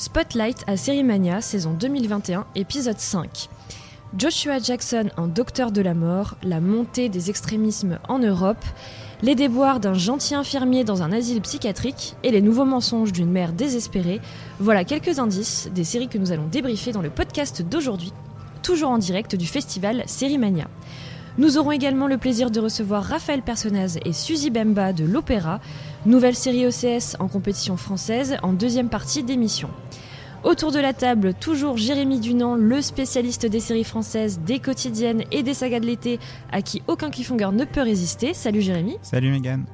Spotlight à Sérimania, saison 2021, épisode 5. Joshua Jackson en docteur de la mort, la montée des extrémismes en Europe, les déboires d'un gentil infirmier dans un asile psychiatrique et les nouveaux mensonges d'une mère désespérée, voilà quelques indices des séries que nous allons débriefer dans le podcast d'aujourd'hui, toujours en direct du festival Sérimania. Nous aurons également le plaisir de recevoir Raphaël Personnaz et Suzy Bemba de l'Opéra, nouvelle série OCS en compétition française en deuxième partie d'émission. Autour de la table, toujours Jérémy Dunant, le spécialiste des séries françaises, des quotidiennes et des sagas de l'été, à qui aucun cliffhanger ne peut résister. Salut Jérémy. Salut Megan.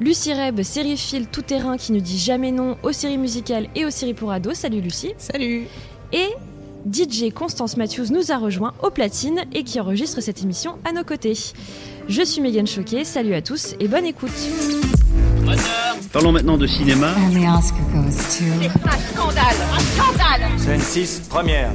Lucie Reb, sériephile tout-terrain qui ne dit jamais non aux séries musicales et aux séries pour ados. Salut Lucie. Salut. Et DJ Constance Matthews nous a rejoint au platine et qui enregistre cette émission à nos côtés. Je suis Megan Choquet, salut à tous et bonne écoute. Parlons maintenant de cinéma. And the Oscar goes to. C'est un scandale, un scandale Scène 6, première.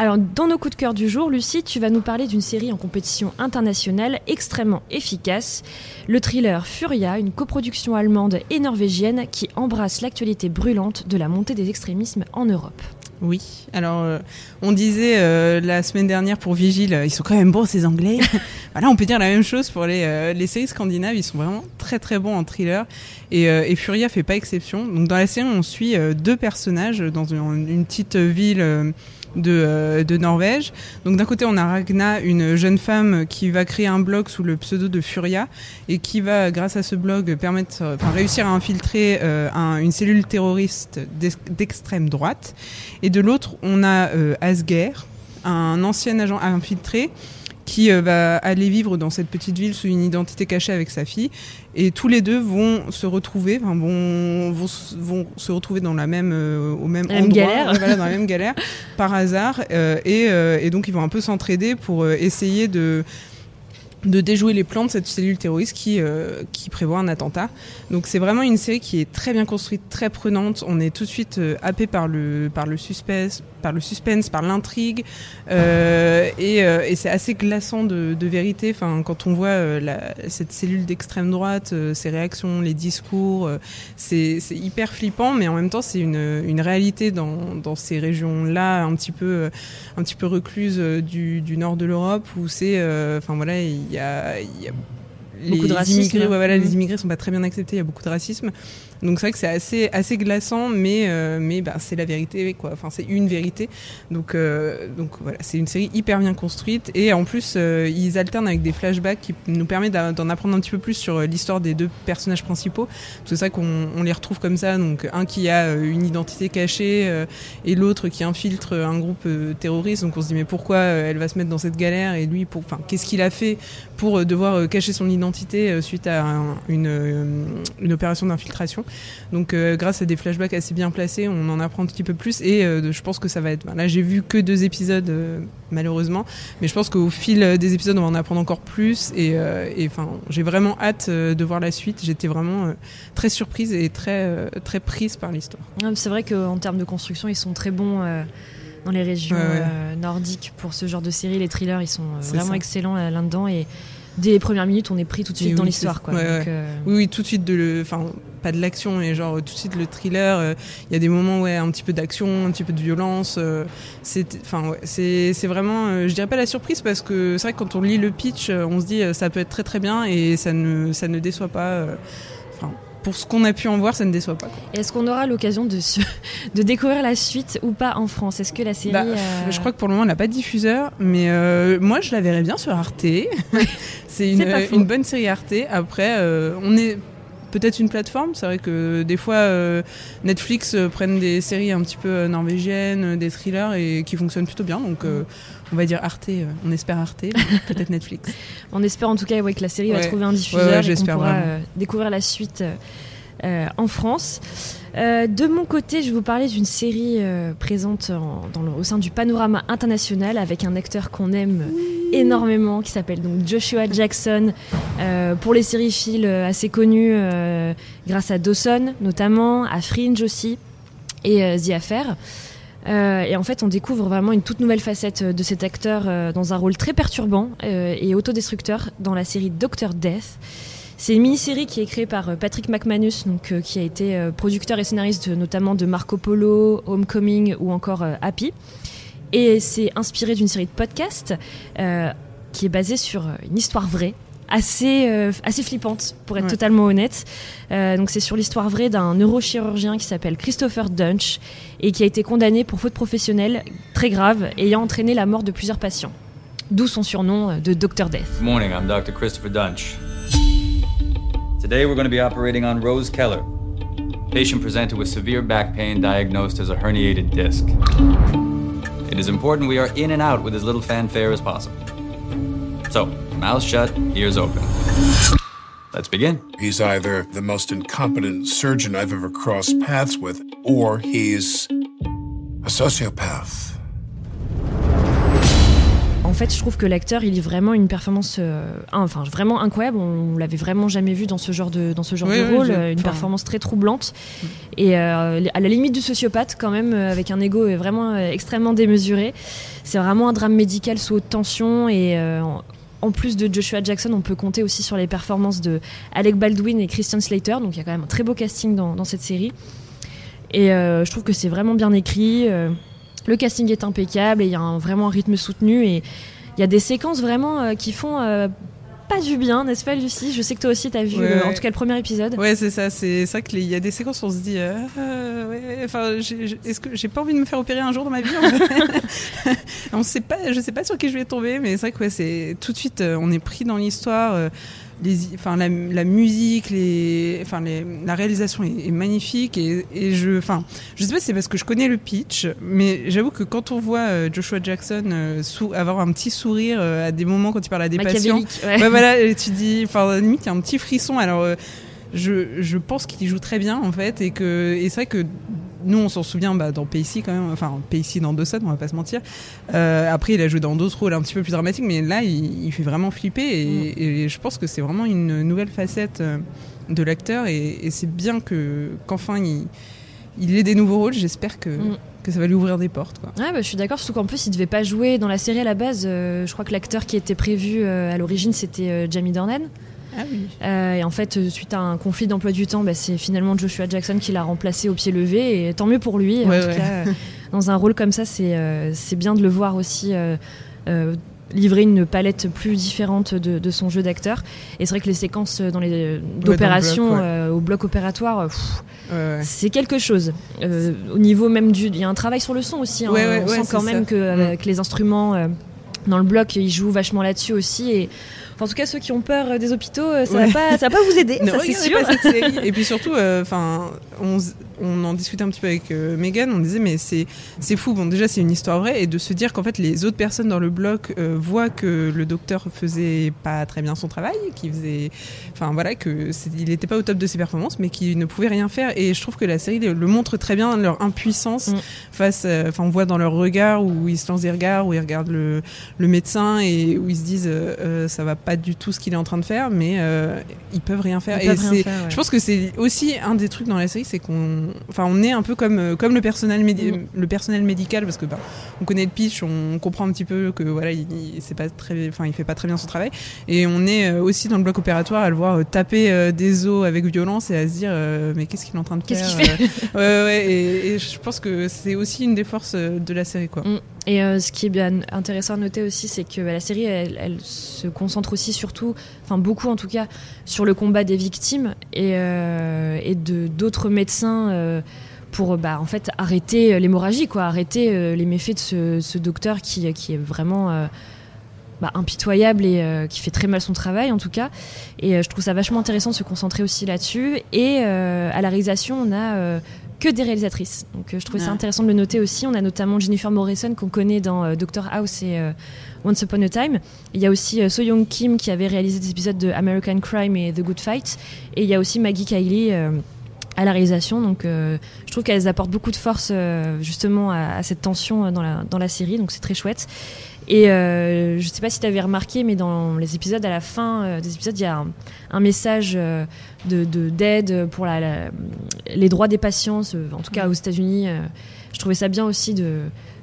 Alors, dans nos coups de cœur du jour, Lucie, tu vas nous parler d'une série en compétition internationale extrêmement efficace. Le thriller Furia, une coproduction allemande et norvégienne qui embrasse l'actualité brûlante de la montée des extrémismes en Europe. Oui, alors euh, on disait euh, la semaine dernière pour Vigile, euh, ils sont quand même bons ces Anglais. voilà, on peut dire la même chose pour les, euh, les séries scandinaves, ils sont vraiment très très bons en thriller. Et, euh, et Furia fait pas exception. Donc dans la série, on suit euh, deux personnages dans une, une petite ville. Euh, de, Norvège. Donc d'un côté on a Ragna, une jeune femme qui va créer un blog sous le pseudo de Furia et qui va grâce à ce blog permettre, euh, enfin réussir à infiltrer euh, un- une cellule terroriste d'ex- d'extrême droite. Et de l'autre on a Asger, un ancien agent infiltré qui euh, va aller vivre dans cette petite ville sous une identité cachée avec sa fille. Et tous les deux vont se retrouver, enfin, vont, vont, vont se retrouver dans la même, euh, au même La endroit, voilà, dans la même galère, par hasard. euh, et, euh, et donc ils vont un peu s'entraider pour euh, essayer de de déjouer les plans de cette cellule terroriste qui, euh, qui prévoit un attentat. Donc c'est vraiment une série qui est très bien construite, très prenante. On est tout de suite euh, happé par le, par le suspense, par le suspense, par l'intrigue, euh, et, euh, et c'est assez glaçant de, de vérité. Enfin, quand on voit euh, la, cette cellule d'extrême droite, ses réactions, les discours, c'est hyper flippant, mais en même temps c'est une, une réalité dans, dans ces régions-là, un petit peu, un petit peu recluses du, du nord de l'Europe, où c'est, enfin voilà, il y a, y a Beaucoup de racisme. immigrés, ouais, voilà, les immigrés sont pas très bien acceptés, il y a beaucoup de racisme. Donc c'est vrai que c'est assez, assez glaçant, mais, euh, mais bah, c'est la vérité, quoi. Enfin, c'est une vérité. Donc, euh, donc voilà, c'est une série hyper bien construite. Et en plus, euh, ils alternent avec des flashbacks qui nous permettent d'en apprendre un petit peu plus sur euh, l'histoire des deux personnages principaux. C'est vrai qu'on on les retrouve comme ça. Donc un qui a euh, une identité cachée euh, et l'autre qui infiltre un groupe terroriste. Donc on se dit mais pourquoi elle va se mettre dans cette galère et lui, pour, enfin, qu'est-ce qu'il a fait pour devoir cacher son identité suite à un- une, une opération d'infiltration. Donc euh, grâce à des flashbacks assez bien placés, on en apprend un petit peu plus et euh, je pense que ça va être. Là, j'ai vu que deux épisodes euh, malheureusement, mais je pense qu'au fil des épisodes, on va en apprendre encore plus et enfin, j'ai vraiment hâte de voir la suite. J'étais vraiment très surprise et très très prise par l'histoire. Ah, C'est vrai qu'en termes de construction, ils sont très bons dans les régions Ouais, ouais. euh, nordiques pour ce genre de série. Les thrillers, ils sont euh, vraiment ça. excellents euh, là-dedans. Et dès les premières minutes, on est pris tout de suite Et dans oui, l'histoire. ouais. euh, Oui, oui, tout de suite de le, enfin, pas de l'action, mais genre tout de suite le thriller. euh, Il y a des moments, ouais, un petit peu d'action, un petit peu de violence. euh, c'est, enfin, ouais, c'est, c'est vraiment, euh, je dirais pas la surprise parce que c'est vrai que quand on lit le pitch, euh, on se dit euh, ça peut être très très bien et ça ne, ça ne déçoit pas. euh, Enfin, pour ce qu'on a pu en voir, ça ne déçoit pas. Est-ce qu'on aura l'occasion de, de découvrir la suite ou pas en France? Est-ce que la série. Bah, euh, Je crois que pour le moment, elle n'a pas de diffuseur, mais euh, moi, je la verrais bien sur Arte. c'est une, bonne série Arte. Après, euh, on est peut-être une plateforme. C'est vrai que des fois, euh, Netflix euh, prennent des séries un petit peu euh, norvégiennes, des thrillers et qui fonctionnent plutôt bien. Donc, euh, on va dire Arte. on espère Arte, peut-être Netflix. On espère en tout cas ouais, que la série va trouver un diffuseur Ouais, et qu'on pourra découvrir la suite en France. Euh, de mon côté, je vais vous parler d'une série euh, présente au sein du panorama international avec un acteur qu'on aime énormément qui s'appelle Joshua Jackson euh, pour les séries assez connues grâce à Dawson notamment, à Fringe aussi et The Affair. Et en fait, on découvre vraiment une toute nouvelle facette de cet acteur dans un rôle très perturbant et autodestructeur dans la série Doctor Death. C'est une mini-série qui est créée par Patrick McManus, donc, qui a été producteur et scénariste notamment de Marco Polo, Homecoming ou encore Happy. Et c'est inspiré d'une série de podcasts qui est basée sur une histoire vraie assez, euh, assez flippante, pour être totalement honnête. Euh, donc c'est sur l'histoire vraie d'un neurochirurgien qui s'appelle Christopher Dunch et qui a été condamné pour faute professionnelle très grave, ayant entraîné la mort de plusieurs patients. D'où son surnom de Dr. Death. Good morning, I'm Dr. Christopher Dunch. Today we're going to be operating on Rose Keller. Patient presented with severe back pain diagnosed as a herniated disc. It is important we are in and out with as little fanfare as possible. So, mouth shut, ears open. Let's begin. He's either the most incompetent surgeon I've ever crossed paths with, or he's a sociopath. En fait, je trouve que l'acteur, il est vraiment une performance, euh, enfin vraiment incroyable. On l'avait vraiment jamais vu dans ce genre de dans ce genre de rôle, une performance très troublante et euh, à la limite du sociopathe quand même, euh, avec un ego vraiment extrêmement démesuré. C'est vraiment un drame médical sous haute tension et en plus de Joshua Jackson, on peut compter aussi sur les performances de Alec Baldwin et Christian Slater. Donc il y a quand même un très beau casting dans, cette série. Et je trouve que c'est vraiment bien écrit. Euh, le casting est impeccable et il y a un, vraiment un rythme soutenu. Et il y a des séquences vraiment euh, qui font pas du bien, n'est-ce pas, Lucie? Je sais que toi aussi, tu as vu en tout cas le premier épisode. Ouais, c'est ça. C'est ça qu'il y a des séquences où on se dit ouais, enfin, est-ce que j'ai pas envie de me faire opérer un jour dans ma vie On sait pas, je sais pas sur qui je vais tomber, mais c'est vrai que c'est tout de suite, on est pris dans l'histoire enfin la, musique, les, enfin la réalisation est, magnifique et, je, enfin, je sais pas si c'est parce que je connais le pitch, mais j'avoue que quand on voit euh, Joshua Jackson euh, avoir un petit sourire euh, à des moments quand il parle à des patients, ouais. voilà, tu dis, enfin limite il y a un petit frisson. Alors je, je pense qu'il joue très bien en fait et que et c'est vrai que nous, on s'en souvient bah, dans Pacey quand même, enfin Pacey dans Dawson, on va pas se mentir. Euh, après, il a joué dans d'autres rôles un petit peu plus dramatiques, mais là, il, fait vraiment flipper et, mm. je pense que c'est vraiment une nouvelle facette euh, de l'acteur et, c'est bien que qu'enfin il, il ait des nouveaux rôles. J'espère que. Mm. que ça va lui ouvrir des portes. Quoi. Ouais, bah, je suis d'accord, surtout qu'en plus il devait pas jouer dans la série à la base. Euh, je crois que l'acteur qui était prévu à l'origine c'était Jamie Dornan. Ah euh, et en fait, euh, suite à un conflit d'emploi du temps, bah, c'est finalement Joshua Jackson qui l'a remplacé au pied levé. Et tant mieux pour lui. en tout cas, euh, dans un rôle comme ça, c'est bien de le voir aussi. livrer une palette plus différente de, son jeu d'acteur et c'est vrai que les séquences dans les d'opération au bloc opératoire c'est quelque chose au niveau même du il y a un travail sur le son aussi hein. on sent quand même que, que, les instruments dans le bloc ils jouent vachement là-dessus aussi et en tout cas, ceux qui ont peur euh, des hôpitaux, euh, ça, va pas, ça va pas vous aider, ça c'est sûr. Pas cette série. Et puis surtout, euh, enfin, on, on, en discutait un petit peu avec Megan, on disait mais c'est c'est fou. Bon, déjà c'est une histoire vraie et de se dire qu'en fait les autres personnes dans le bloc voient que le docteur faisait pas très bien son travail, qu'il faisait, enfin voilà, que il n'était pas au top de ses performances, mais qu'il ne pouvait rien faire. Et je trouve que la série le montre très bien leur impuissance mm. face. Enfin, on voit dans leur regard où ils se lancent des regards, où ils regardent le, le médecin et où ils se disent ça va pas du tout ce qu'il est en train de faire, mais euh, ils peuvent rien faire. et je pense que c'est aussi un des trucs dans la série, c'est qu'on, enfin, on est un peu comme euh, comme le personnel mm. le personnel médical parce que bah, on connaît le pitch, on comprend un petit peu que voilà, il, c'est pas très, enfin, il fait pas très bien son travail, et on est euh, aussi dans le bloc opératoire à le voir taper des os avec violence et à se dire mais qu'est-ce qu'il est en train de faire Qu'est-ce qu'il fait ouais, ouais, et, je pense que c'est aussi une des forces de la série, quoi. Mm. Et ce qui est bien intéressant à noter aussi, c'est que bah, la série, elle, se concentre aussi surtout, enfin beaucoup en tout cas, sur le combat des victimes et, euh, de d'autres médecins euh, pour bah, en fait arrêter l'hémorragie, quoi, arrêter euh, les méfaits de ce, docteur qui, qui, est vraiment bah, impitoyable et qui fait très mal son travail en tout cas. Et je trouve ça vachement intéressant de se concentrer aussi là-dessus. Et à la réalisation, on a que des réalisatrices. Donc je trouvais ça intéressant de le noter aussi. On a notamment Jennifer Morrison qu'on connaît dans Doctor House et Once Upon a Time. Il y a aussi euh, So Young Kim qui avait réalisé des épisodes de American Crime et The Good Fight. Et il y a aussi Maggie euh, à la réalisation. Donc euh, je trouve qu'elles apportent beaucoup de force justement à, cette tension dans la, dans la série. Donc c'est très chouette. Et je ne sais pas si tu avais remarqué, mais dans les épisodes, à la fin des épisodes, il y a un, message de d'aide pour les droits des patients, en tout cas aux États-Unis. je trouvais ça bien aussi de,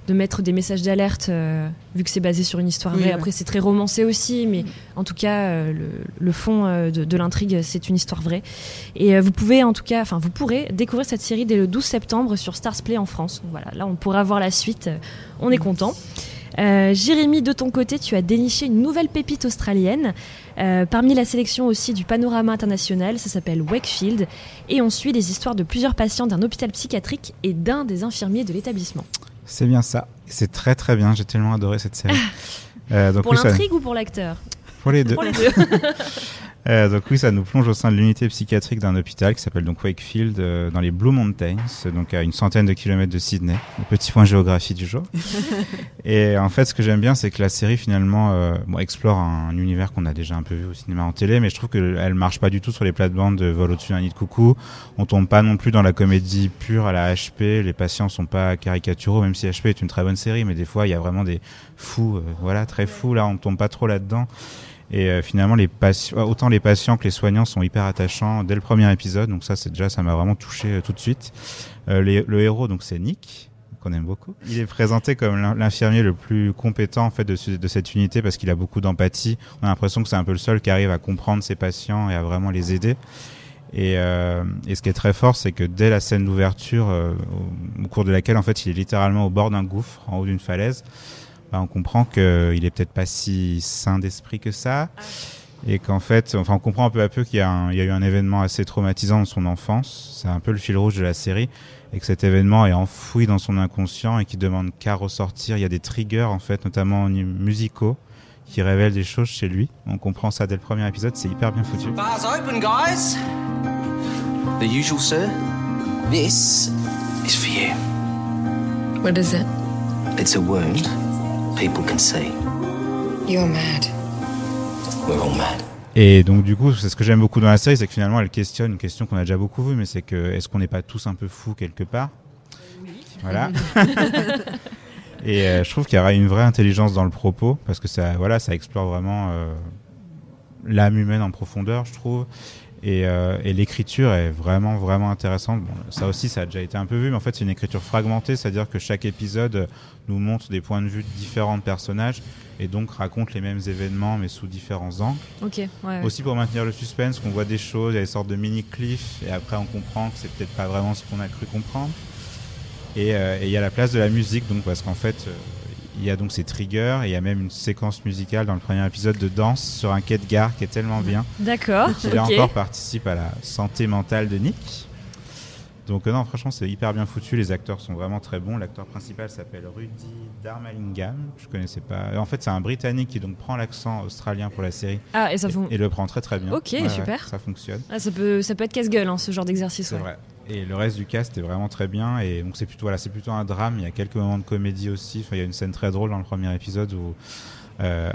de mettre des messages d'alerte, euh, vu que c'est basé sur une histoire Oui, vraie. ouais. Après, c'est très romancé aussi, mais en tout cas, euh, le, le fond euh, de, de l'intrigue, c'est une histoire vraie. Et vous pouvez, en tout cas, enfin, vous pourrez découvrir cette série dès le 12 septembre sur Stars Play en France. Donc voilà, là, on pourra voir la suite. on est content. Jérémy, de ton côté, tu as déniché une nouvelle pépite australienne. parmi la sélection aussi du panorama international, ça s'appelle Wakefield, et on suit les histoires de plusieurs patients d'un hôpital psychiatrique et d'un des infirmiers de l'établissement. C'est bien ça. C'est très très bien. J'ai tellement adoré cette série. Euh, donc Pour oui, ça- l'intrigue ou pour l'acteur? Pour les deux. Pour les deux. Euh, donc oui, ça nous plonge au sein de l'unité psychiatrique d'un hôpital qui s'appelle donc Wakefield euh, dans les Blue Mountains, donc à une centaine de kilomètres de Sydney. Le petit point géographie du jour. Et en fait, ce que j'aime bien, c'est que la série finalement euh, bon, explore un, univers qu'on a déjà un peu vu au cinéma en télé, mais je trouve qu'elle marche pas du tout sur les plates-bandes de Vol au-dessus d'un nid de coucou. On tombe pas non plus dans la comédie pure à la HP. Les patients sont pas caricaturaux, même si HP est une très bonne série, mais des fois il y a vraiment des fous, euh, voilà, très fous. Là, on tombe pas trop là-dedans. Et euh, finalement, les patients, autant les patients que les soignants sont hyper attachants dès le premier épisode. Donc ça, c'est déjà, ça m'a vraiment touché euh, tout de suite. Euh, les- le héros, donc c'est Nick qu'on aime beaucoup. Il est présenté comme l'in- l'infirmier le plus compétent en fait de cette unité parce qu'il a beaucoup d'empathie. On a l'impression que c'est un peu le seul qui arrive à comprendre ses patients et à vraiment les aider. Et, euh, et ce qui est très fort, c'est que dès la scène d'ouverture, euh, au, au cours de laquelle en fait il est littéralement au bord d'un gouffre, en haut d'une falaise, bah, on comprend qu'il est peut-être pas si sain d'esprit que ça. Et qu'en fait, enfin, on comprend un peu à peu qu'il y, a un- il y a eu un événement assez traumatisant dans son enfance. C'est un peu le fil rouge de la série. Et que cet événement est enfoui dans son inconscient et qui demande qu'à ressortir. Il y a des triggers, en fait, notamment musicaux, qui révèlent des choses chez lui. On comprend ça dès le premier épisode. C'est hyper bien foutu. Bars open, guys. The usual, sir. This is for you. What is it? It's a wound people can see. You're mad. We're all mad. Et donc du coup, c'est ce que j'aime beaucoup dans la série, c'est que finalement elle questionne une question qu'on a déjà beaucoup vue, mais c'est que est-ce qu'on n'est pas tous un peu fous quelque part? Voilà. Et euh, je trouve qu'il y aura une vraie intelligence dans le propos parce que ça, voilà, ça explore vraiment euh, l'âme humaine en profondeur, je trouve. Et, euh, et l'écriture est vraiment vraiment intéressante. Bon, ça aussi, ça a déjà été un peu vu, mais en fait, c'est une écriture fragmentée, c'est-à-dire que chaque épisode nous montre des points de vue de différents personnages et donc raconte les mêmes événements mais sous différents angles. Ok, ouais. ouais. Aussi pour maintenir le suspense, qu'on voit des choses, il y a des sortes de mini cliffs, et après on comprend que c'est peut-être pas vraiment ce qu'on a cru comprendre. Et euh, il y a la place de la musique, donc parce qu'en fait, euh, il y a donc ces triggers, et il y a même une séquence musicale dans le premier épisode de danse sur un quai de gare qui est tellement bien. D'accord. Qui là encore participe à la santé mentale de Nick. Donc euh, non, franchement, c'est hyper bien foutu. Les acteurs sont vraiment très bons. L'acteur principal s'appelle Rudy Darmalingam. Je connaissais pas. En fait, c'est un Britannique qui donc prend l'accent australien pour la série Ah, et ça fon- et le prend très très bien. Ok, super. ça fonctionne. Ah, ça peut, ça peut être casse-gueule, hein, ce genre d'exercice. C'est ouais. vrai. Et le reste du cast est vraiment très bien. Et donc c'est plutôt voilà, c'est plutôt un drame. Il y a quelques moments de comédie aussi. Enfin, il y a une scène très drôle dans le premier épisode où euh,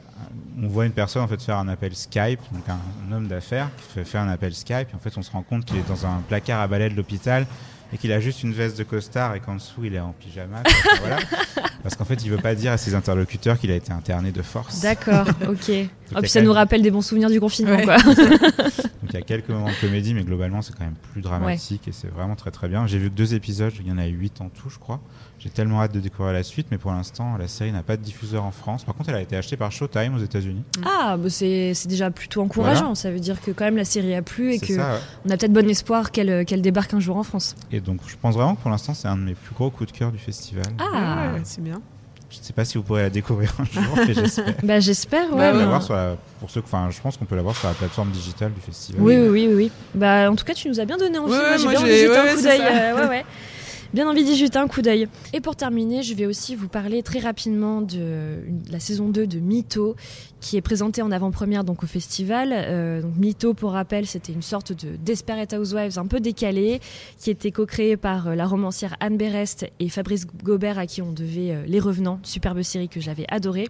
on voit une personne en fait faire un appel Skype, donc un, un homme d'affaires qui fait faire un appel Skype. Et en fait, on se rend compte qu'il est dans un placard à balai de l'hôpital et qu'il a juste une veste de costard et qu'en dessous il est en pyjama. Voilà. Parce qu'en fait, il veut pas dire à ses interlocuteurs qu'il a été interné de force. D'accord, ok. Ah, a puis ça nous rappelle des bons souvenirs du confinement, Ouais. quoi. Il y a quelques moments de comédie, mais globalement c'est quand même plus dramatique et c'est vraiment très très bien. J'ai vu que deux épisodes, il y en a huit en tout, je crois. J'ai tellement hâte de découvrir la suite, mais pour l'instant la série n'a pas de diffuseur en France. Par contre, elle a été achetée par Showtime aux États-Unis. Ah, bah c'est c'est déjà plutôt encourageant. Voilà. Ça veut dire que quand même la série a plu et que ça, ouais. on a peut-être bon espoir qu'elle qu'elle débarque un jour en France. Et donc je pense vraiment que pour l'instant c'est un de mes plus gros coups de cœur du festival. Ah, Ouais, c'est bien. Je ne sais pas si vous pourrez la découvrir un jour, mais j'espère. bah j'espère, ouais. Bah la pour ceux, que- enfin, je pense qu'on peut la voir sur la plateforme digitale du festival. Oui, oui, oui, oui, oui. Bah, en tout cas, tu nous as bien donné envie. Ouais, Moi, j'ai bien envie ouais, un ouais, coup d'œil. ça. euh, ouais, ouais. Bien envie d'y jeter un coup d'œil. Et pour terminer, je vais aussi vous parler très rapidement de la saison 2 de Mytho, qui est présentée en avant-première donc au festival. Euh, Mytho, pour rappel, c'était une sorte de Desperate Housewives un peu décalée, qui était co-créée par euh, la romancière Anne Berest et Fabrice Gobert, à qui on devait euh, Les Revenants, superbe série que j'avais adorée.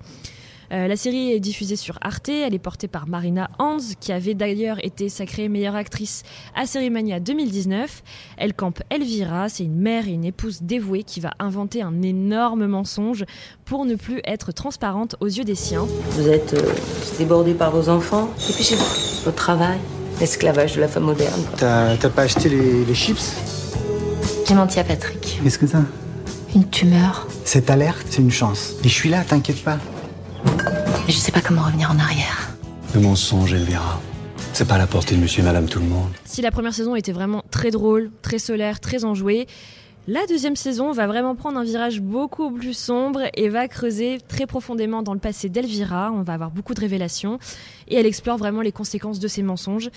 Euh, la série est diffusée sur Arte, elle est portée par Marina Hans, qui avait d'ailleurs été sacrée meilleure actrice à Cérémania 2019. Elle campe Elvira, c'est une mère et une épouse dévouée qui va inventer un énorme mensonge pour ne plus être transparente aux yeux des siens. Vous êtes euh, débordé par vos enfants, et puis chez vous, votre travail, l'esclavage de la femme moderne. T'as t'as pas acheté les, les chips? J'ai menti à Patrick. Qu'est-ce que ça? Une tumeur. Cette alerte, c'est une chance. Et je suis là, t'inquiète pas. Mais je sais pas comment revenir en arrière. Le mensonge, Elvira. C'est pas à la portée de monsieur et madame tout le monde. Si la première saison était vraiment très drôle, très solaire, très enjouée, la deuxième saison va vraiment prendre un virage beaucoup plus sombre et va creuser très profondément dans le passé d'Elvira. On va avoir beaucoup de révélations et elle explore vraiment les conséquences de ses mensonges.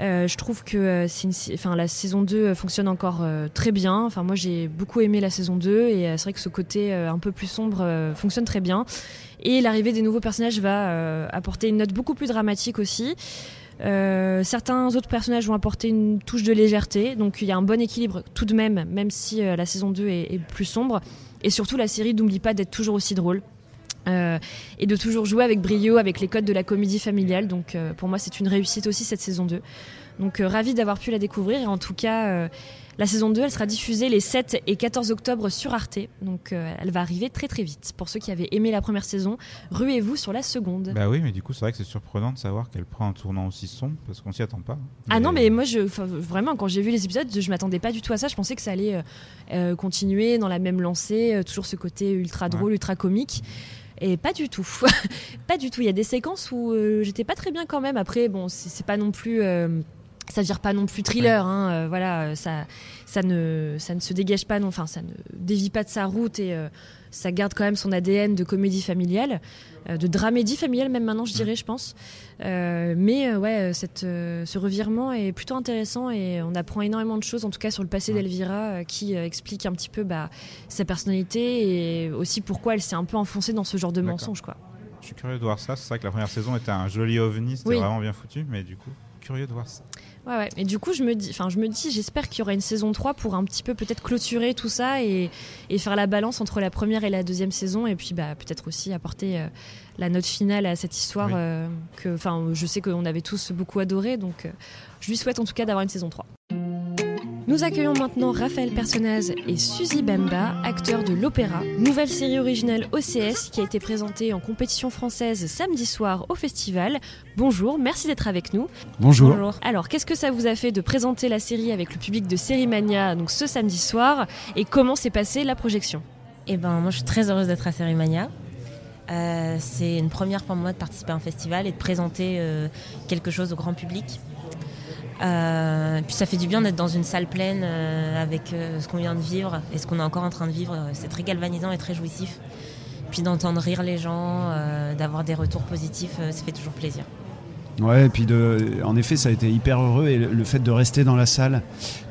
Euh, je trouve que euh, une- enfin, la saison 2 fonctionne encore euh, très bien. Enfin, moi, j'ai beaucoup aimé la saison 2 et euh, c'est vrai que ce côté euh, un peu plus sombre euh, fonctionne très bien. Et l'arrivée des nouveaux personnages va euh, apporter une note beaucoup plus dramatique aussi. Euh, certains autres personnages vont apporter une touche de légèreté, donc il y a un bon équilibre tout de même, même si euh, la saison 2 est, plus sombre. Et surtout, la série n'oublie pas d'être toujours aussi drôle. euh, et de toujours jouer avec brio, avec les codes de la comédie familiale. Donc pour moi, c'est une réussite aussi cette saison 2. Donc ravi d'avoir pu la découvrir. Et en tout cas, la saison 2, elle sera diffusée les 7 et 14 octobre sur Arte. Donc euh, elle va arriver très très vite. Pour ceux qui avaient aimé la première saison, ruez-vous sur la seconde. Bah oui, mais du coup, c'est vrai que c'est surprenant de savoir qu'elle prend un tournant aussi sombre parce qu'on s'y attend pas. Ah non, mais moi, je, vraiment, quand j'ai vu les épisodes, je m'attendais pas du tout à ça. Je pensais que ça allait euh, euh, continuer dans la même lancée, euh, toujours ce côté ultra drôle, ultra comique. Et pas du tout. pas du tout. Il y a des séquences où j'étais pas très bien quand même. Après, bon, c'est pas non plus. Ça vire pas non plus thriller, hein, euh, voilà, euh, ça, ça ne, ça ne se dégage pas, non, enfin, ça ne dévie pas de sa route et euh, ça garde quand même son ADN de comédie familiale, euh, de dramédie familiale même maintenant, je dirais, je pense. Mais ouais, cette, ce revirement est plutôt intéressant et on apprend énormément de choses, en tout cas sur le passé d'Elvira, qui explique un petit peu bah, sa personnalité et aussi pourquoi elle s'est un peu enfoncée dans ce genre de mensonge, quoi. Je suis curieux de voir ça. C'est vrai que la première saison était un joli ovni, c'était Oui. vraiment bien foutu, mais du coup, curieux de voir ça. Ouais, ouais. Et du coup, je me dis, enfin, je me dis, j'espère qu'il y aura une saison 3 pour un petit peu peut-être clôturer tout ça et, et faire la balance entre la première et la deuxième saison et puis bah, peut-être aussi apporter euh, la note finale à cette histoire Oui. euh, que, enfin, je sais qu'on avait tous beaucoup adoré, donc euh, je lui souhaite en tout cas d'avoir une saison 3. Nous accueillons maintenant Raphaël Personnaz et Suzy Bemba, acteurs de l'Opéra, nouvelle série originale OCS qui a été présentée en compétition française samedi soir au festival. Bonjour, merci d'être avec nous. Bonjour. Alors, qu'est-ce que ça vous a fait de présenter la série avec le public de Série Mania donc ce samedi soir et comment s'est passée la projection? Eh ben, moi, je suis très heureuse d'être à Sérimania. Euh, c'est une première pour moi de participer à un festival et de présenter euh, quelque chose au grand public. Euh, puis ça fait du bien d'être dans une salle pleine euh, avec euh, ce qu'on vient de vivre et ce qu'on est encore en train de vivre. C'est très galvanisant et très jouissif. Puis d'entendre rire les gens, d'avoir des retours positifs, ça fait toujours plaisir. Ouais, et puis de, en effet, ça a été hyper heureux et le, fait de rester dans la salle,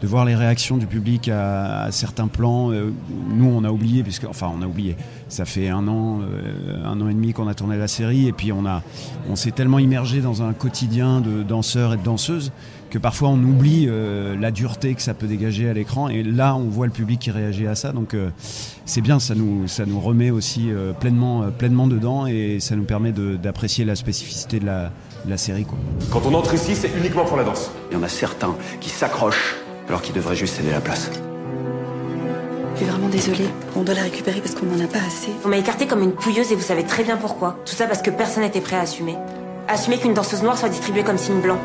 de voir les réactions du public à, certains plans, euh, nous on a oublié, puisque, enfin on a oublié, ça fait un an, euh, un an et demi qu'on a tourné la série et puis on, a, on s'est tellement immergé dans un quotidien de danseurs et de danseuses que parfois on oublie euh, la dureté que ça peut dégager à l'écran et là on voit le public qui réagit à ça. Donc c'est bien ça nous ça nous remet aussi pleinement pleinement dedans et ça nous permet d'apprécier la spécificité de la, la série quoi. Quand on entre ici, c'est uniquement pour la danse. Il y en a certains qui s'accrochent alors qu'ils devraient juste céder la place. Je suis vraiment désolée. On doit la récupérer parce qu'on n'en a pas assez. On m'a écartée comme une pouilleuse et vous savez très bien pourquoi. Tout ça parce que personne n'était prêt à assumer. Assumer qu'une danseuse noire soit distribuée comme signe blanc.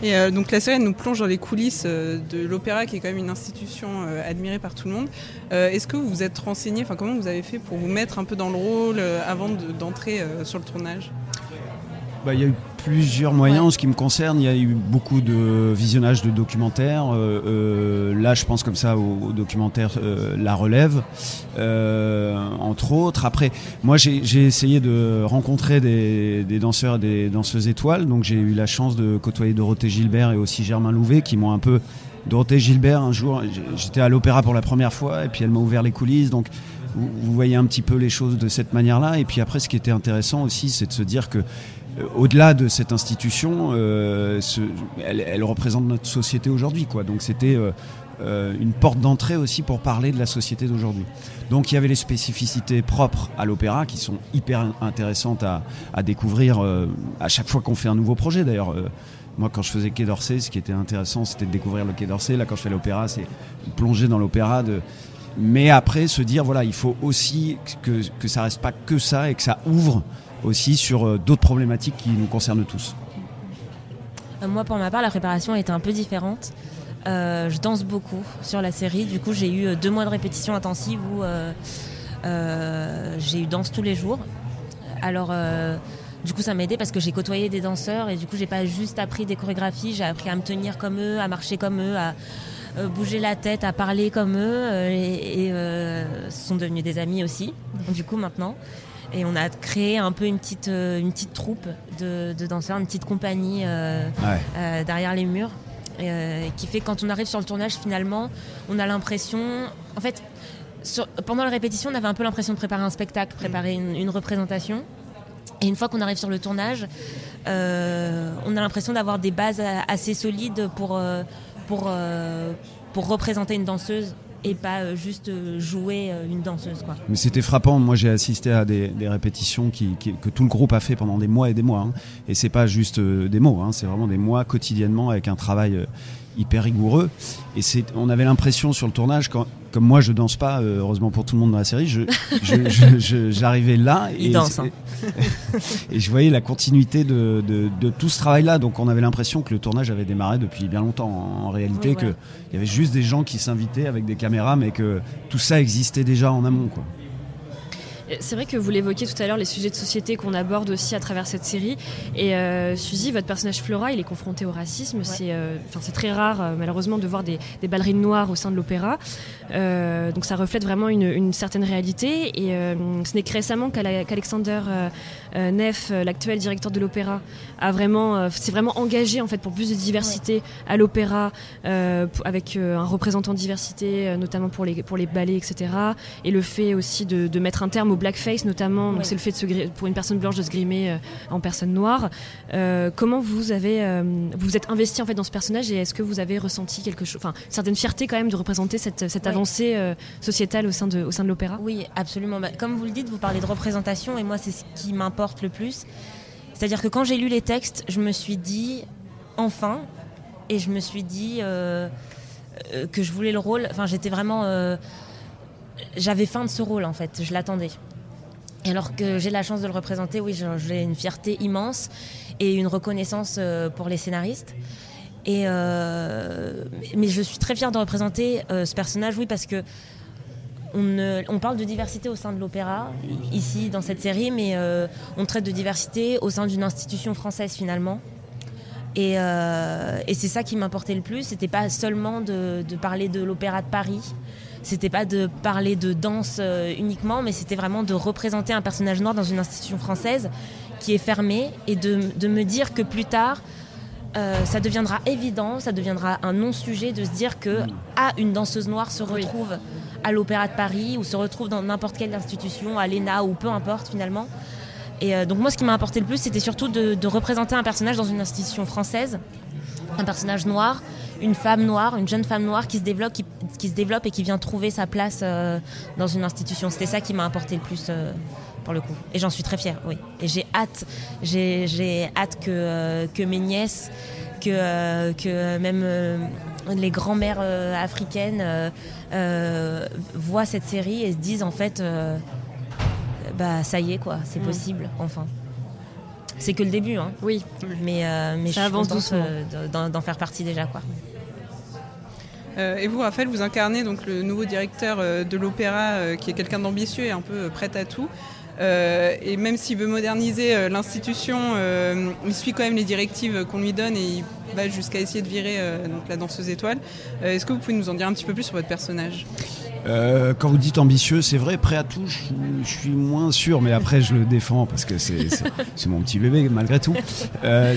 Et euh, donc la série elle nous plonge dans les coulisses euh, de l'opéra qui est quand même une institution euh, admirée par tout le monde. Euh, Est-ce que vous vous êtes renseigné, enfin comment vous avez fait pour vous mettre un peu dans le rôle euh, avant de- d'entrer euh, sur le tournage? Bah, il y a eu plusieurs moyens en ce qui me concerne. Il y a eu beaucoup de visionnage de documentaires. Euh, euh, là, je pense comme ça au, documentaire euh, La Relève, entre autres. Après, moi, j'ai essayé de rencontrer des, danseurs et des danseuses étoiles. Donc, j'ai eu la chance de côtoyer Dorothée Gilbert et aussi Germain Louvet qui m'ont un peu. Dorothée Gilbert, un jour, j'étais à l'opéra pour la première fois et puis elle m'a ouvert les coulisses. Donc, vous, voyez un petit peu les choses de cette manière-là. Et puis après, ce qui était intéressant aussi, c'est de se dire que au-delà de cette institution, euh, elle, représente notre société aujourd'hui. quoi. Donc c'était euh, euh, une porte d'entrée aussi pour parler de la société d'aujourd'hui. Donc il y avait les spécificités propres à l'opéra qui sont hyper intéressantes à, découvrir euh, à chaque fois qu'on fait un nouveau projet. D'ailleurs, euh, moi quand je faisais Quai d'Orsay, ce qui était intéressant, c'était de découvrir le Quai d'Orsay. Là, quand je fais l'opéra, c'est plonger dans l'opéra mais après se dire voilà il faut aussi que, que ça reste pas que ça et que ça ouvre aussi sur euh, d'autres problématiques qui nous concernent tous. Euh, Moi, pour ma part, la préparation été un peu différente. Euh, je danse beaucoup sur la série. Du coup, j'ai eu deux mois de répétition intensive où j'ai eu danse tous les jours. Alors, du coup, ça m'a aidé parce que j'ai côtoyé des danseurs et du coup, j'ai pas juste appris des chorégraphies, j'ai appris à me tenir comme eux, à marcher comme eux, à bouger la tête, à parler comme eux. et, et ce sont devenus des amis aussi, du coup, maintenant. Et on a créé un peu une petite, euh, une petite troupe de, danseurs, une petite compagnie euh, euh, derrière les murs. qui fait que quand on arrive sur le tournage, finalement, on a l'impression. En fait, pendant la répétition, on avait un peu l'impression de préparer un spectacle, préparer une, représentation. Et une fois qu'on arrive sur le tournage, on a l'impression d'avoir des bases assez solides pour, pour, pour représenter une danseuse et pas euh, juste euh, jouer euh, une danseuse. Quoi. Mais c'était frappant. Moi, j'ai assisté à des, répétitions que tout le groupe a fait pendant des mois et des mois. Hein. Et c'est pas juste des mots, hein. c'est vraiment des mois quotidiennement avec un travail hyper rigoureux. Et c'est, on avait l'impression sur le tournage, quand, comme moi je danse pas, euh, heureusement pour tout le monde dans la série, je, j'arrivais là et, danse, hein. et je voyais la continuité de, de, tout ce travail-là. Donc on avait l'impression que le tournage avait démarré depuis bien longtemps. En, réalité, qu'il y avait juste des gens qui s'invitaient avec des caméras, mais que tout ça existait déjà en amont. Quoi. C'est vrai que vous l'évoquiez tout à l'heure, les sujets de société qu'on aborde aussi à travers cette série. Et euh, Suzy, votre personnage Flora, il est confronté au racisme. C'est euh, c'est très rare, euh, malheureusement, de voir des, des, ballerines noires au sein de l'opéra. Euh, donc ça reflète vraiment une, une certaine réalité. Et ce n'est que récemment qu'Alexander Neff, l'actuel directeur de l'opéra, a vraiment, s'est vraiment engagé en fait pour plus de diversité à l'opéra, avec un représentant de diversité, notamment pour les, pour les ballets, etc. Et le fait aussi de, de mettre un terme au blackface notamment, donc c'est le fait de se pour une personne blanche de se grimer euh, en personne noire. Euh, comment vous avez euh, vous êtes investi en fait dans ce personnage et est-ce que vous avez ressenti quelque chose, enfin certaine fierté quand même de représenter cette, cette avancée sociétale au sein de au sein de l'opéra? Oui, absolument. Bah, comme vous le dites, vous parlez de représentation et moi c'est ce qui m'importe le plus. C'est-à-dire que quand j'ai lu les textes, je me suis dit enfin et je me suis dit que je voulais le rôle. Enfin, j'étais vraiment j'avais faim de ce rôle en fait, je l'attendais. Et alors que j'ai la chance de le représenter, oui, j'ai une fierté immense et une reconnaissance euh, pour les scénaristes. Et euh, mais je suis très fière de représenter euh, ce personnage, oui, parce que on, parle de diversité au sein de l'opéra, ici dans cette série, mais on traite de diversité au sein d'une institution française finalement. Et, c'est ça qui m'importait le plus. C'était pas seulement de parler de l'opéra de Paris, c'était pas de parler de danse euh, uniquement, mais c'était vraiment de représenter un personnage noir dans une institution française qui est fermée et de, me dire que plus tard, euh, ça deviendra évident, ça deviendra un non-sujet de se dire que ah, une danseuse noire se retrouve à l'Opéra de Paris ou se retrouve dans n'importe quelle institution, à l'ENA ou peu importe finalement. Et euh, donc moi, ce qui m'a apporté le plus, c'était surtout de, représenter un personnage dans une institution française, un personnage noir, une femme noire, une jeune femme noire qui se développe, qui, se développe et qui vient trouver sa place euh, dans une institution. C'était ça qui m'a apporté le plus euh, pour le coup. Et j'en suis très fière, oui. Et j'ai hâte, j'ai hâte que, euh, que mes nièces, que, que même les grands-mères africaines voient cette série et se disent en fait, bah ça y est quoi, c'est mm. possible, enfin. C'est que le début, hein. Oui. Mais, mais je suis avance d'en faire partie déjà, quoi. Euh, et vous, Raphaël, vous incarnez donc le nouveau directeur euh, de l'opéra, euh, qui est quelqu'un d'ambitieux et un peu prêt à tout. Et même s'il veut moderniser l'institution, il suit quand même les directives qu'on lui donne et il va jusqu'à essayer de virer donc, la danseuse étoile. Est-ce que vous pouvez nous en dire un petit peu plus sur votre personnage? Euh, quand vous dites ambitieux, c'est vrai, prêt à tout, je, suis moins sûr, mais après je le défends parce que c'est mon petit bébé malgré tout. Euh,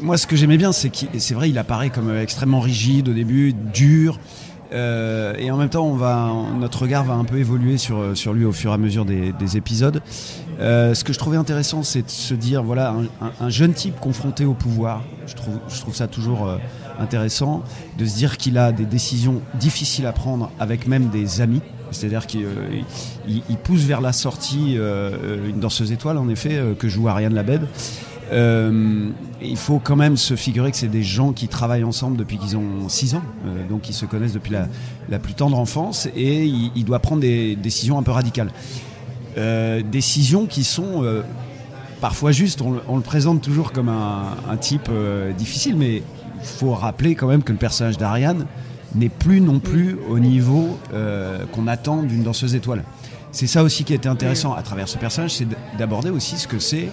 moi, ce que j'aimais bien, c'est que c'est vrai, il apparaît comme extrêmement rigide au début, dur. Euh, et en même temps, on va, notre regard va un peu évoluer sur, sur lui au fur et à mesure des, épisodes. ce que je trouvais intéressant, c'est de se dire, voilà, un, jeune type confronté au pouvoir. Je trouve, je trouve ça toujours intéressant de se dire qu'il a des décisions difficiles à prendre avec même des amis. C'est-à-dire qu'il euh, pousse vers la sortie euh, une danseuse étoile, en effet, euh, que joue Ariane Labed. Il faut quand même se figurer que c'est des gens qui travaillent ensemble depuis qu'ils ont 6 ans, donc ils se connaissent depuis la, plus tendre enfance, et il, doit prendre des décisions un peu radicales. décisions qui sont parfois justes, on, le présente toujours comme un, type difficile, mais faut rappeler quand même que le personnage d'Ariane n'est plus non plus au niveau euh, qu'on attend d'une danseuse étoile. C'est ça aussi qui était intéressant à travers ce personnage, c'est d'aborder aussi ce que c'est.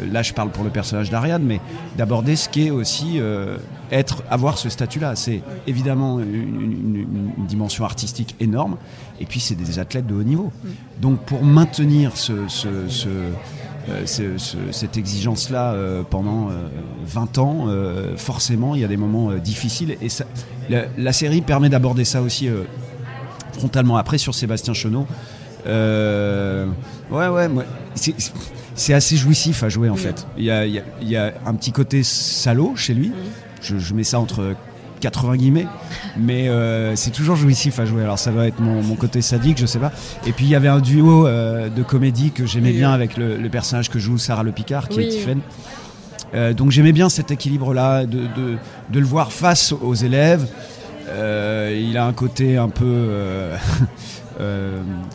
Euh, Là, je parle pour le personnage d'Ariane, mais d'aborder ce qu'est aussi euh, être, avoir ce statut-là. C'est évidemment une, une- une dimension artistique énorme, et puis c'est des athlètes de haut niveau. Donc, pour maintenir ce, ce- ce- euh, ce- ce- cette exigence-là euh, pendant euh, 20 ans, forcément, il y a des moments difficiles. Et ça, la, la série permet d'aborder ça aussi frontalement. Après, sur Sébastien Chenot, ouais, ouais, moi, c'est assez jouissif à jouer en fait. Il y a, il y a- il y a un petit côté salaud chez lui. Je, je mets ça entre 80 guillemets, mais euh, c'est toujours jouissif à jouer. Alors ça va être mon, mon côté sadique, je sais pas. Et puis il y avait un duo euh, de comédie que j'aimais Oui, bien avec le, le personnage que joue Sarah Le Picard, qui Oui. est Tiffen. Euh, donc j'aimais bien cet équilibre-là, de, de, de le voir face aux élèves. Il a un côté un peu,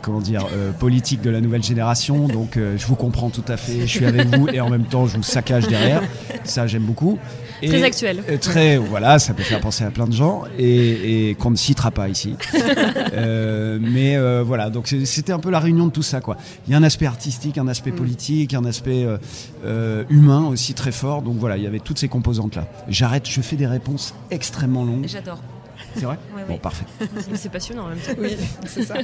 comment dire, euh, politique de la nouvelle génération. Donc euh, je vous comprends tout à fait, je suis avec vous et en même temps je vous saccage derrière. Ça j'aime beaucoup. Et- Très actuel. euh, Très, voilà, ça peut faire penser à plein de gens et, et qu'on ne citera pas ici. Euh, mais euh, voilà, donc c'était un peu la réunion de tout ça, quoi. Il y a un aspect artistique, un aspect politique, un aspect euh, euh, humain aussi très fort. Donc voilà, il y avait toutes ces composantes-là. J'arrête, je fais des réponses extrêmement longues. J'adore. C'est vrai Ouais, Bon, ouais. parfait. C'est passionnant en même temps. Oui, c'est ça.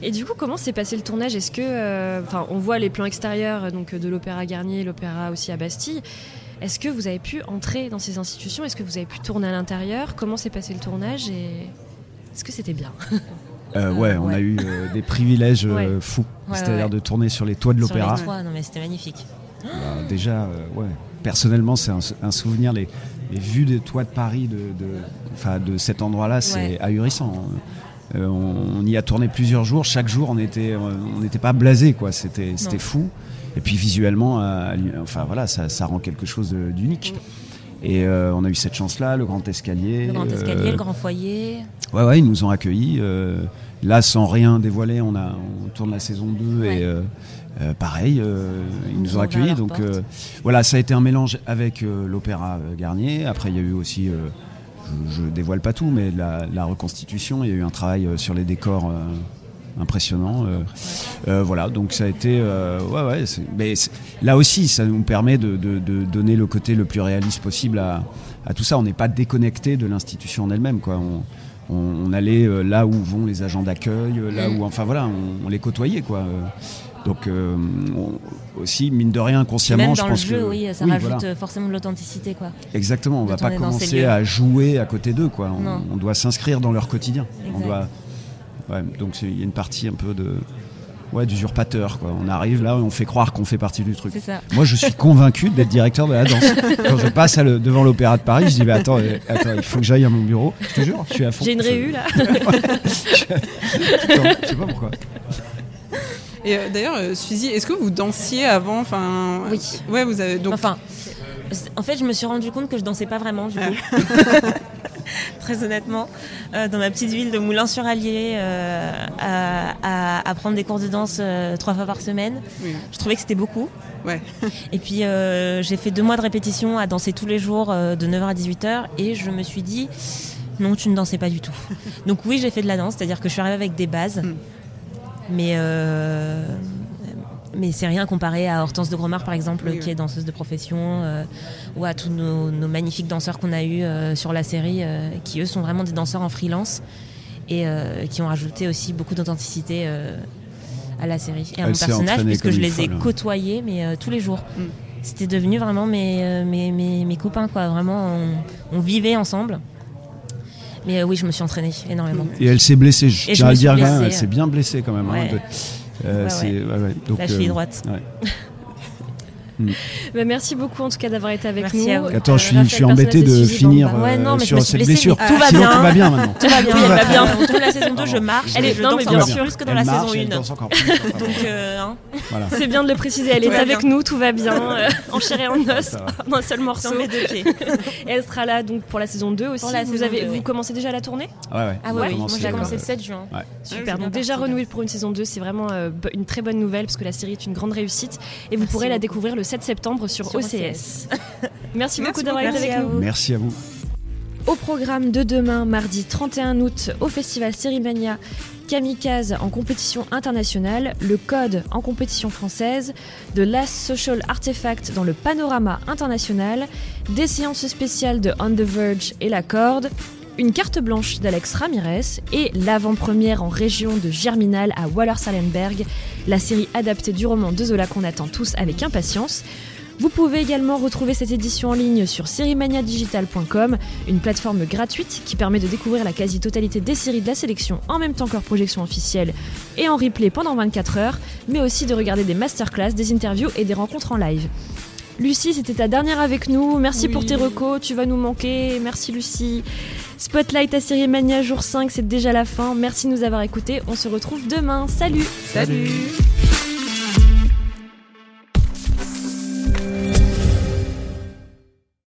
Et du coup, comment s'est passé le tournage? Est-ce que, euh, enfin, on voit les plans extérieurs donc de l'Opéra Garnier, l'Opéra aussi à Bastille. Est-ce que vous avez pu entrer dans ces institutions? Est-ce que vous avez pu tourner à l'intérieur? Comment s'est passé le tournage? Et est-ce que c'était bien? Euh, ouais, on a eu euh, des privilèges euh, Ouais. fous, Ouais, c'est-à-dire ouais. de tourner sur les toits de Sur les l'opéra. toits, non mais c'était magnifique. Bah, déjà, euh, ouais. Personnellement, c'est un, un souvenir. Les, les vues des toits de Paris, de, de, de cet endroit-là, c'est Ouais. ahurissant. Euh, on, on y a tourné plusieurs jours. Chaque jour, on était, on n'était pas blasé, quoi. C'était, fou. Et puis visuellement, euh, enfin voilà, ça, ça rend quelque chose d'unique. Et euh, on a eu cette chance-là, le grand escalier. Le grand escalier, le grand foyer. Ouais, ouais, ils nous ont accueillis. là, sans rien dévoiler, on, a, on tourne la saison 2 et euh, pareil, euh, ils nous ont accueillis. Donc euh, voilà, ça a été un mélange avec euh, l'Opéra Garnier. Après, il y a eu aussi, euh, je, dévoile pas tout, mais la, la reconstitution. Il y a eu un travail sur les décors. euh, impressionnant voilà donc ça a été euh, ouais ouais mais là aussi ça nous permet de, de- de donner le côté le plus réaliste possible à, à tout ça on n'est pas déconnecté de l'institution en elle-même quoi on, on, on allait là où vont les agents d'accueil là Mm. où enfin voilà on, on les côtoyait quoi donc euh, on- aussi mine de rien inconsciemment Même je le pense jeu, que oui, ça oui, rajoute voilà. euh, forcément de l'authenticité, quoi. Exactement, on de va pas commencer à jouer à côté d'eux, quoi. On, doit s'inscrire dans leur quotidien. On doit, ouais, donc il y a une partie un peu de, ouais, d'usurpateur, quoi. On arrive là, et on fait croire qu'on fait partie du truc. Ça. Moi, je suis convaincu d'être directeur de la danse. Quand je passe à le- devant l'Opéra de Paris, je dis, mais attends, euh, attends, il faut que j'aille à mon bureau. Je te jure, je suis à fond. J'ai une réu là. Je sais pas pourquoi. Et euh, d'ailleurs, euh, Suzy, est-ce que vous dansiez avant Enfin, Oui. Ouais, vous avez donc. Enfin, en fait, je me suis rendu compte que je dansais pas vraiment, du coup. Très honnêtement, Euh, dans ma petite ville de Moulins-sur-Allier, euh, à, à- à prendre des cours de danse euh, trois fois par semaine, Oui. je trouvais que c'était beaucoup. Ouais. Et puis euh, j'ai fait deux mois de répétition à danser tous les jours euh, de 9h à 18h et je me suis dit non tu ne dansais pas du tout. Donc oui j'ai fait de la danse, c'est-à-dire que je suis arrivée avec des bases, mais euh, mais c'est rien comparé à Hortense de Gromard par exemple Oui, qui est danseuse de profession euh, ou à tous nos, nos magnifiques danseurs qu'on a eu euh, sur la série euh, qui eux sont vraiment des danseurs en freelance et euh, qui ont rajouté aussi beaucoup d'authenticité euh, à la série et à Elle mon personnage puisque je les ai folle, côtoyés mais euh, tous les jours. Mm. C'était devenu vraiment mes, mes, mes, mes copains quoi. Vraiment on, on vivait ensemble. Mais euh, oui je me suis entraînée énormément. Et elle s'est blessée, je tiens à dire quand même, blessée. elle s'est bien blessée quand même. hein, de- euh, Ouais, c'est- ouais. ouais, ouais. Donc, La cheville euh, droite. ouais. Bah, merci beaucoup en tout cas d'avoir été avec Merci nous. Attends, je suis, Raphaël je suis embêté Personnaz et de finir Bamba. Ouais, non, euh, mais sur cette blessée, blessure. mais tout va Sinon, bien. tout va bien maintenant. Tout va bien, Tout va va bien. On tourne la saison 2, je marche. Elle est- je non, mais bien sûr. plus que dans Elle la marche, saison elle 1. danse encore plus. Enfin, bon. Donc, euh, hein. Voilà. C'est bien de le préciser, elle Tout est avec bien. nous, tout va bien, euh, en chair et en os, un seul morceau. Sur mes deux pieds. Et elle sera là donc pour la saison 2 aussi. La vous saison avez, 2, vous oui. commencez déjà la tournée? Ouais, ouais. Ah ouais, oui, moi j'ai commencé euh, le 7 juin. ouais. Super, bien donc déjà renouvelé pour une saison 2, c'est vraiment euh, une très bonne nouvelle parce que la série est une grande réussite et vous Merci pourrez la découvrir le 7 septembre sur, Sur OCS. Merci, beaucoup d'avoir été avec nous. vous. Merci à vous. Au programme de demain, mardi 31 août, au festival Sérimania, Kamikaze en compétition internationale, le Code en compétition française, The Last Social Artifact dans le panorama international, des séances spéciales de On the Verge et La Corde, une carte blanche d'Alex Ramirez et l'avant-première en région de Germinal à Wallersalenberg, la série adaptée du roman de Zola qu'on attend tous avec impatience. Vous pouvez également retrouver cette édition en ligne sur seriemaniadigital.com, une plateforme gratuite qui permet de découvrir la quasi-totalité des séries de la sélection en même temps que leur projection officielle et en replay pendant 24 heures, mais aussi de regarder des masterclass, des interviews et des rencontres en live. Lucie, c'était ta dernière avec nous. Merci Oui. pour tes recos, tu vas nous manquer. Merci Lucie. Spotlight à Série Mania jour 5, c'est déjà la fin. Merci de nous avoir écoutés. On se retrouve demain. Salut Salut.